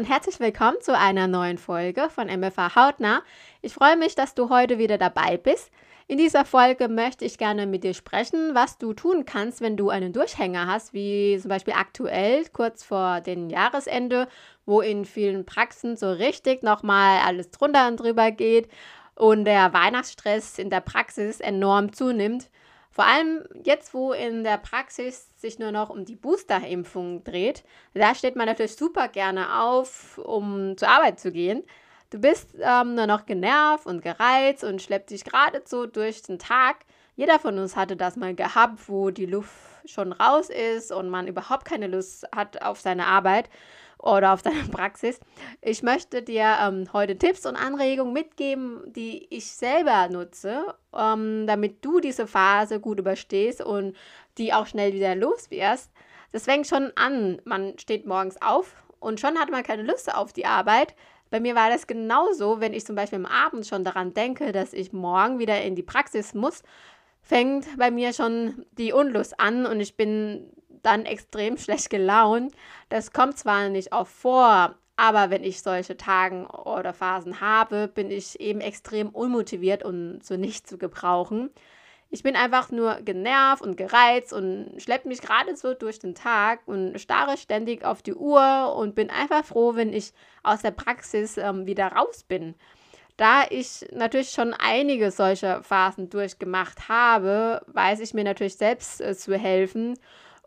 und herzlich willkommen zu einer neuen Folge von MFA Hautnah. Ich freue mich, dass du heute wieder dabei bist. In dieser Folge möchte ich gerne mit dir sprechen, was du tun kannst, wenn du einen Durchhänger hast, wie zum Beispiel aktuell kurz vor dem Jahresende, wo in vielen Praxen so richtig nochmal alles drunter und drüber geht und der Weihnachtsstress in der Praxis enorm zunimmt. Vor allem jetzt, wo in der Praxis sich nur noch um die Boosterimpfung dreht, da steht man natürlich super gerne auf, um zur Arbeit zu gehen. Du bist ähm, nur noch genervt und gereizt und schleppt dich geradezu durch den Tag. Jeder von uns hatte das mal gehabt, wo die Luft schon raus ist und man überhaupt keine Lust hat auf seine Arbeit oder auf deine Praxis. Ich möchte dir ähm, heute Tipps und Anregungen mitgeben, die ich selber nutze, ähm, damit du diese Phase gut überstehst und die auch schnell wieder los wirst. Das fängt schon an. Man steht morgens auf und schon hat man keine Lust auf die Arbeit. Bei mir war das genauso, wenn ich zum Beispiel am Abend schon daran denke, dass ich morgen wieder in die Praxis muss, fängt bei mir schon die Unlust an und ich bin dann extrem schlecht gelaunt. Das kommt zwar nicht oft vor, aber wenn ich solche Tagen oder Phasen habe, bin ich eben extrem unmotiviert und so nicht zu gebrauchen. Ich bin einfach nur genervt und gereizt und schleppe mich gerade so durch den Tag und starre ständig auf die Uhr und bin einfach froh, wenn ich aus der Praxis ähm, wieder raus bin. Da ich natürlich schon einige solcher Phasen durchgemacht habe, weiß ich mir natürlich selbst äh, zu helfen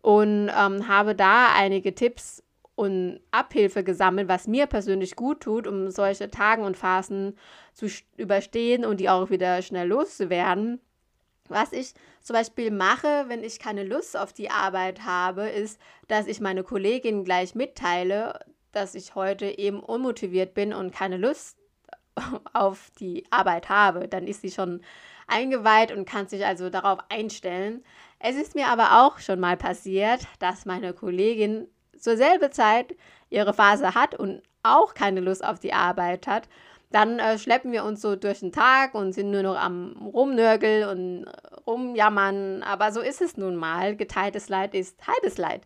und ähm, habe da einige Tipps und Abhilfe gesammelt, was mir persönlich gut tut, um solche Tagen und Phasen zu überstehen und die auch wieder schnell loszuwerden. Was ich zum Beispiel mache, wenn ich keine Lust auf die Arbeit habe, ist, dass ich meine Kollegin gleich mitteile, dass ich heute eben unmotiviert bin und keine Lust auf die Arbeit habe. Dann ist sie schon eingeweiht und kann sich also darauf einstellen. Es ist mir aber auch schon mal passiert, dass meine Kollegin zur selben Zeit ihre Phase hat und auch keine Lust auf die Arbeit hat. Dann äh, schleppen wir uns so durch den Tag und sind nur noch am Rumnörgeln und rumjammern. Aber so ist es nun mal. Geteiltes Leid ist halbes Leid.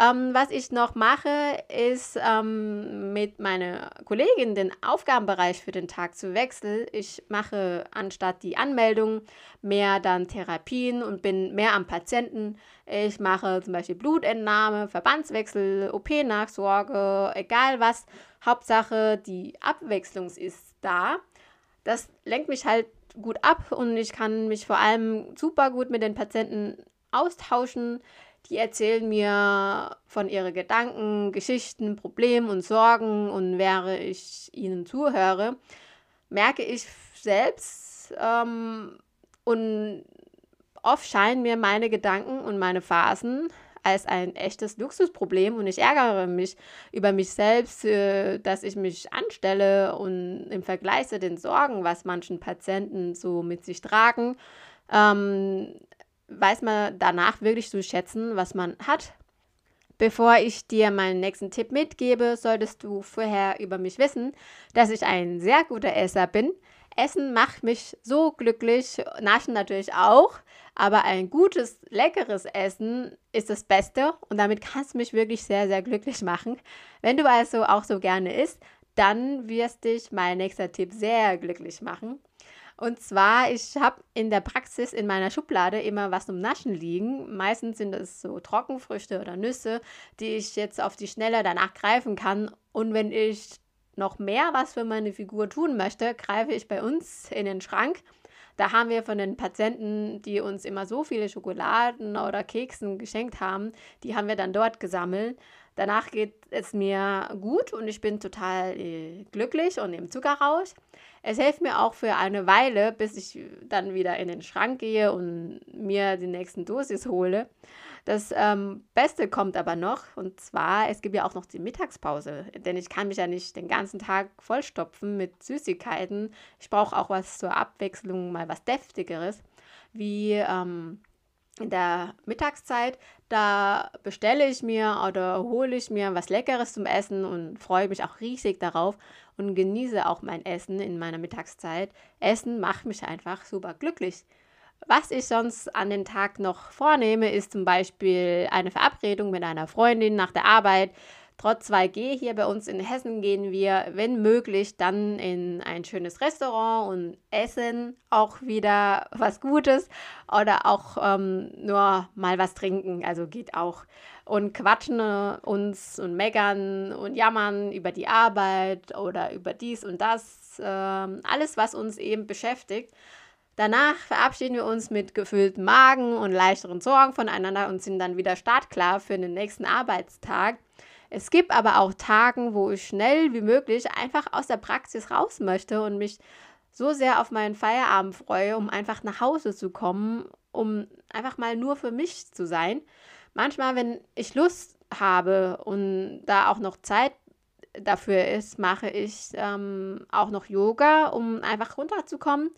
Ähm, was ich noch mache, ist ähm, mit meiner Kollegin den Aufgabenbereich für den Tag zu wechseln. Ich mache anstatt die Anmeldung mehr dann Therapien und bin mehr am Patienten. Ich mache zum Beispiel Blutentnahme, Verbandswechsel, OP-Nachsorge, egal was. Hauptsache, die Abwechslung ist da. Das lenkt mich halt gut ab und ich kann mich vor allem super gut mit den Patienten austauschen. Die erzählen mir von ihren Gedanken, Geschichten, Problemen und Sorgen. Und während ich ihnen zuhöre, merke ich selbst ähm, und oft scheinen mir meine Gedanken und meine Phasen als ein echtes Luxusproblem. Und ich ärgere mich über mich selbst, äh, dass ich mich anstelle und im Vergleich zu den Sorgen, was manchen Patienten so mit sich tragen, ähm, weiß man danach wirklich zu schätzen, was man hat. Bevor ich dir meinen nächsten Tipp mitgebe, solltest du vorher über mich wissen, dass ich ein sehr guter Esser bin. Essen macht mich so glücklich, Naschen natürlich auch, aber ein gutes, leckeres Essen ist das Beste und damit kannst du mich wirklich sehr, sehr glücklich machen. Wenn du also auch so gerne isst, dann wirst dich mein nächster Tipp sehr glücklich machen. Und zwar, ich habe in der Praxis in meiner Schublade immer was zum Naschen liegen. Meistens sind es so Trockenfrüchte oder Nüsse, die ich jetzt auf die Schnelle danach greifen kann. Und wenn ich noch mehr was für meine Figur tun möchte, greife ich bei uns in den Schrank. Da haben wir von den Patienten, die uns immer so viele Schokoladen oder Keksen geschenkt haben, die haben wir dann dort gesammelt. Danach geht es mir gut und ich bin total äh, glücklich und im Zuckerrausch. Es hilft mir auch für eine Weile, bis ich dann wieder in den Schrank gehe und mir die nächsten Dosis hole. Das ähm, Beste kommt aber noch, und zwar, es gibt ja auch noch die Mittagspause, denn ich kann mich ja nicht den ganzen Tag vollstopfen mit Süßigkeiten. Ich brauche auch was zur Abwechslung, mal was Deftigeres, wie ähm, in der Mittagszeit, da bestelle ich mir oder hole ich mir was Leckeres zum Essen und freue mich auch riesig darauf und genieße auch mein Essen in meiner Mittagszeit. Essen macht mich einfach super glücklich. Was ich sonst an den Tag noch vornehme, ist zum Beispiel eine Verabredung mit einer Freundin nach der Arbeit Trotz 2G hier bei uns in Hessen gehen wir, wenn möglich, dann in ein schönes Restaurant und essen auch wieder was Gutes oder auch ähm, nur mal was trinken. Also geht auch. Und quatschen äh, uns und meckern und jammern über die Arbeit oder über dies und das. Äh, alles, was uns eben beschäftigt. Danach verabschieden wir uns mit gefülltem Magen und leichteren Sorgen voneinander und sind dann wieder startklar für den nächsten Arbeitstag. Es gibt aber auch Tage, wo ich schnell wie möglich einfach aus der Praxis raus möchte und mich so sehr auf meinen Feierabend freue, um einfach nach Hause zu kommen, um einfach mal nur für mich zu sein. Manchmal, wenn ich Lust habe und da auch noch Zeit dafür ist, mache ich ähm, auch noch Yoga, um einfach runterzukommen.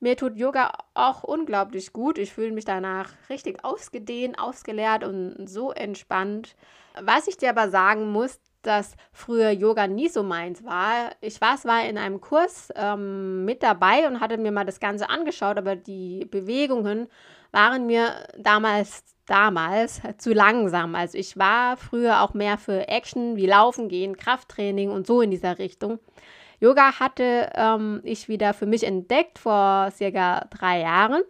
Mir tut Yoga auch unglaublich gut. Ich fühle mich danach richtig ausgedehnt, ausgeleert und so entspannt. Was ich dir aber sagen muss, dass früher Yoga nie so meins war. Ich war zwar in einem Kurs ähm, mit dabei und hatte mir mal das Ganze angeschaut, aber die Bewegungen waren mir damals damals zu langsam. Also ich war früher auch mehr für Action wie Laufen gehen, Krafttraining und so in dieser Richtung. Yoga hatte ähm, ich wieder für mich entdeckt vor circa drei Jahren.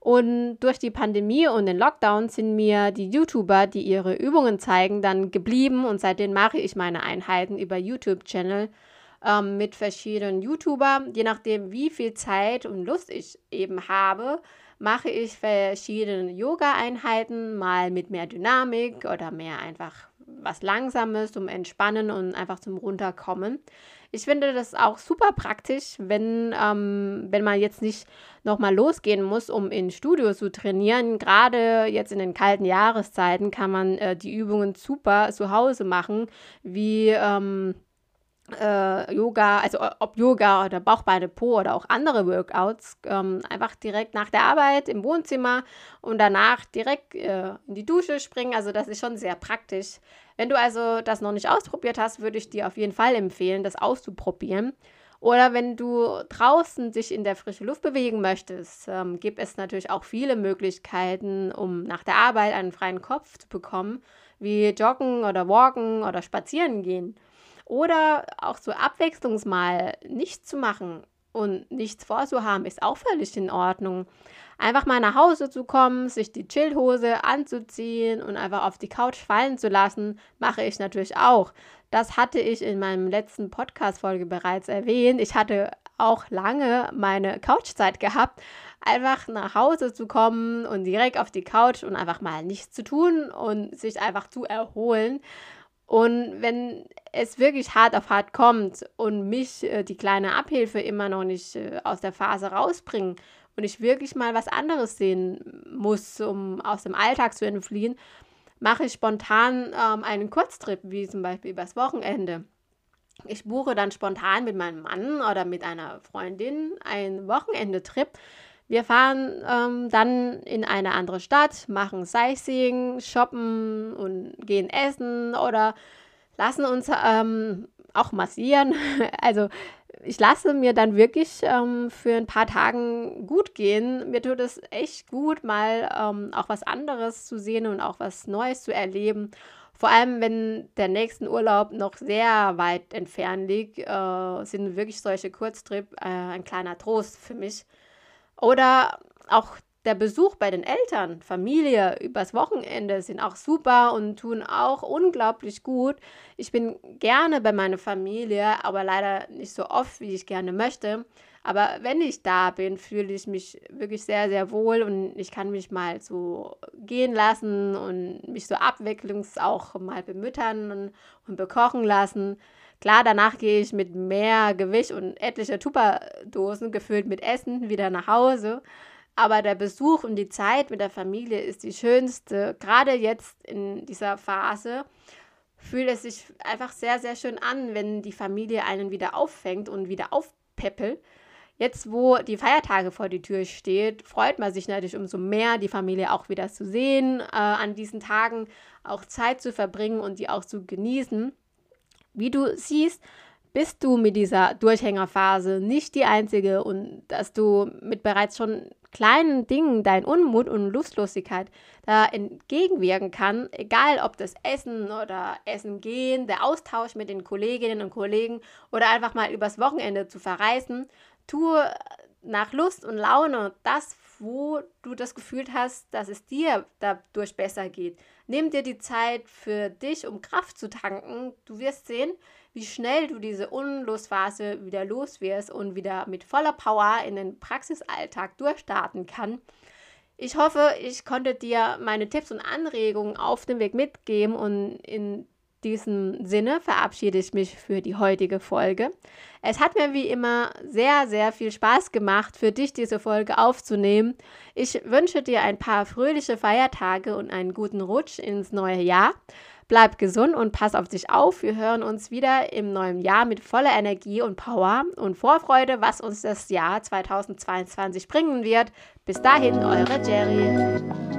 Und durch die Pandemie und den Lockdown sind mir die YouTuber, die ihre Übungen zeigen, dann geblieben. Und seitdem mache ich meine Einheiten über YouTube-Channel ähm, mit verschiedenen YouTubern. Je nachdem, wie viel Zeit und Lust ich eben habe, mache ich verschiedene Yoga-Einheiten, mal mit mehr Dynamik oder mehr einfach was Langsames zum Entspannen und einfach zum Runterkommen. Ich finde das auch super praktisch, wenn, ähm, wenn man jetzt nicht nochmal losgehen muss, um in Studio zu trainieren. Gerade jetzt in den kalten Jahreszeiten kann man äh, die Übungen super zu Hause machen, wie ähm, äh, Yoga, also ob Yoga oder Bauchbeine Po oder auch andere Workouts, ähm, einfach direkt nach der Arbeit im Wohnzimmer und danach direkt äh, in die Dusche springen. Also das ist schon sehr praktisch. Wenn du also das noch nicht ausprobiert hast, würde ich dir auf jeden Fall empfehlen, das auszuprobieren. Oder wenn du draußen dich in der frischen Luft bewegen möchtest, ähm, gibt es natürlich auch viele Möglichkeiten, um nach der Arbeit einen freien Kopf zu bekommen, wie Joggen oder Walken oder Spazieren gehen. Oder auch so abwechslungsmal nichts zu machen und nichts vorzuhaben, ist auch völlig in Ordnung. Einfach mal nach Hause zu kommen, sich die Chillhose anzuziehen und einfach auf die Couch fallen zu lassen, mache ich natürlich auch. Das hatte ich in meinem letzten Podcast-Folge bereits erwähnt. Ich hatte auch lange meine Couchzeit gehabt, einfach nach Hause zu kommen und direkt auf die Couch und einfach mal nichts zu tun und sich einfach zu erholen. Und wenn es wirklich hart auf hart kommt und mich äh, die kleine Abhilfe immer noch nicht äh, aus der Phase rausbringen und ich wirklich mal was anderes sehen muss, um aus dem Alltag zu entfliehen, mache ich spontan ähm, einen Kurztrip, wie zum Beispiel übers Wochenende. Ich buche dann spontan mit meinem Mann oder mit einer Freundin einen Wochenendetrip. Wir fahren ähm, dann in eine andere Stadt, machen Sightseeing, shoppen und gehen essen oder lassen uns ähm, auch massieren. Also ich lasse mir dann wirklich ähm, für ein paar Tagen gut gehen. Mir tut es echt gut, mal ähm, auch was anderes zu sehen und auch was Neues zu erleben. Vor allem, wenn der nächste Urlaub noch sehr weit entfernt liegt, äh, sind wirklich solche Kurztrip äh, ein kleiner Trost für mich. Oder auch der Besuch bei den Eltern, Familie übers Wochenende sind auch super und tun auch unglaublich gut. Ich bin gerne bei meiner Familie, aber leider nicht so oft, wie ich gerne möchte. Aber wenn ich da bin, fühle ich mich wirklich sehr, sehr wohl und ich kann mich mal so gehen lassen und mich so abwechslungs auch mal bemüttern und, und bekochen lassen. Klar, danach gehe ich mit mehr Gewicht und etliche Tupperdosen gefüllt mit Essen wieder nach Hause. Aber der Besuch und die Zeit mit der Familie ist die schönste. Gerade jetzt in dieser Phase fühlt es sich einfach sehr, sehr schön an, wenn die Familie einen wieder auffängt und wieder aufpeppelt. Jetzt, wo die Feiertage vor die Tür steht, freut man sich natürlich umso mehr, die Familie auch wieder zu sehen, äh, an diesen Tagen auch Zeit zu verbringen und die auch zu genießen. Wie du siehst, bist du mit dieser Durchhängerphase nicht die Einzige und dass du mit bereits schon kleinen Dingen dein Unmut und Lustlosigkeit da entgegenwirken kann, egal ob das Essen oder Essen gehen, der Austausch mit den Kolleginnen und Kollegen oder einfach mal übers Wochenende zu verreisen, tu nach Lust und Laune das, wo du das Gefühl hast, dass es dir dadurch besser geht. Nimm dir die Zeit für dich, um Kraft zu tanken. Du wirst sehen, wie schnell du diese Unlustphase wieder los wirst und wieder mit voller Power in den Praxisalltag durchstarten kann. Ich hoffe, ich konnte dir meine Tipps und Anregungen auf dem Weg mitgeben und in diesem Sinne verabschiede ich mich für die heutige Folge. Es hat mir wie immer sehr, sehr viel Spaß gemacht, für dich diese Folge aufzunehmen. Ich wünsche dir ein paar fröhliche Feiertage und einen guten Rutsch ins neue Jahr. Bleib gesund und pass auf dich auf. Wir hören uns wieder im neuen Jahr mit voller Energie und Power und Vorfreude, was uns das Jahr 2022 bringen wird. Bis dahin, eure Jerry.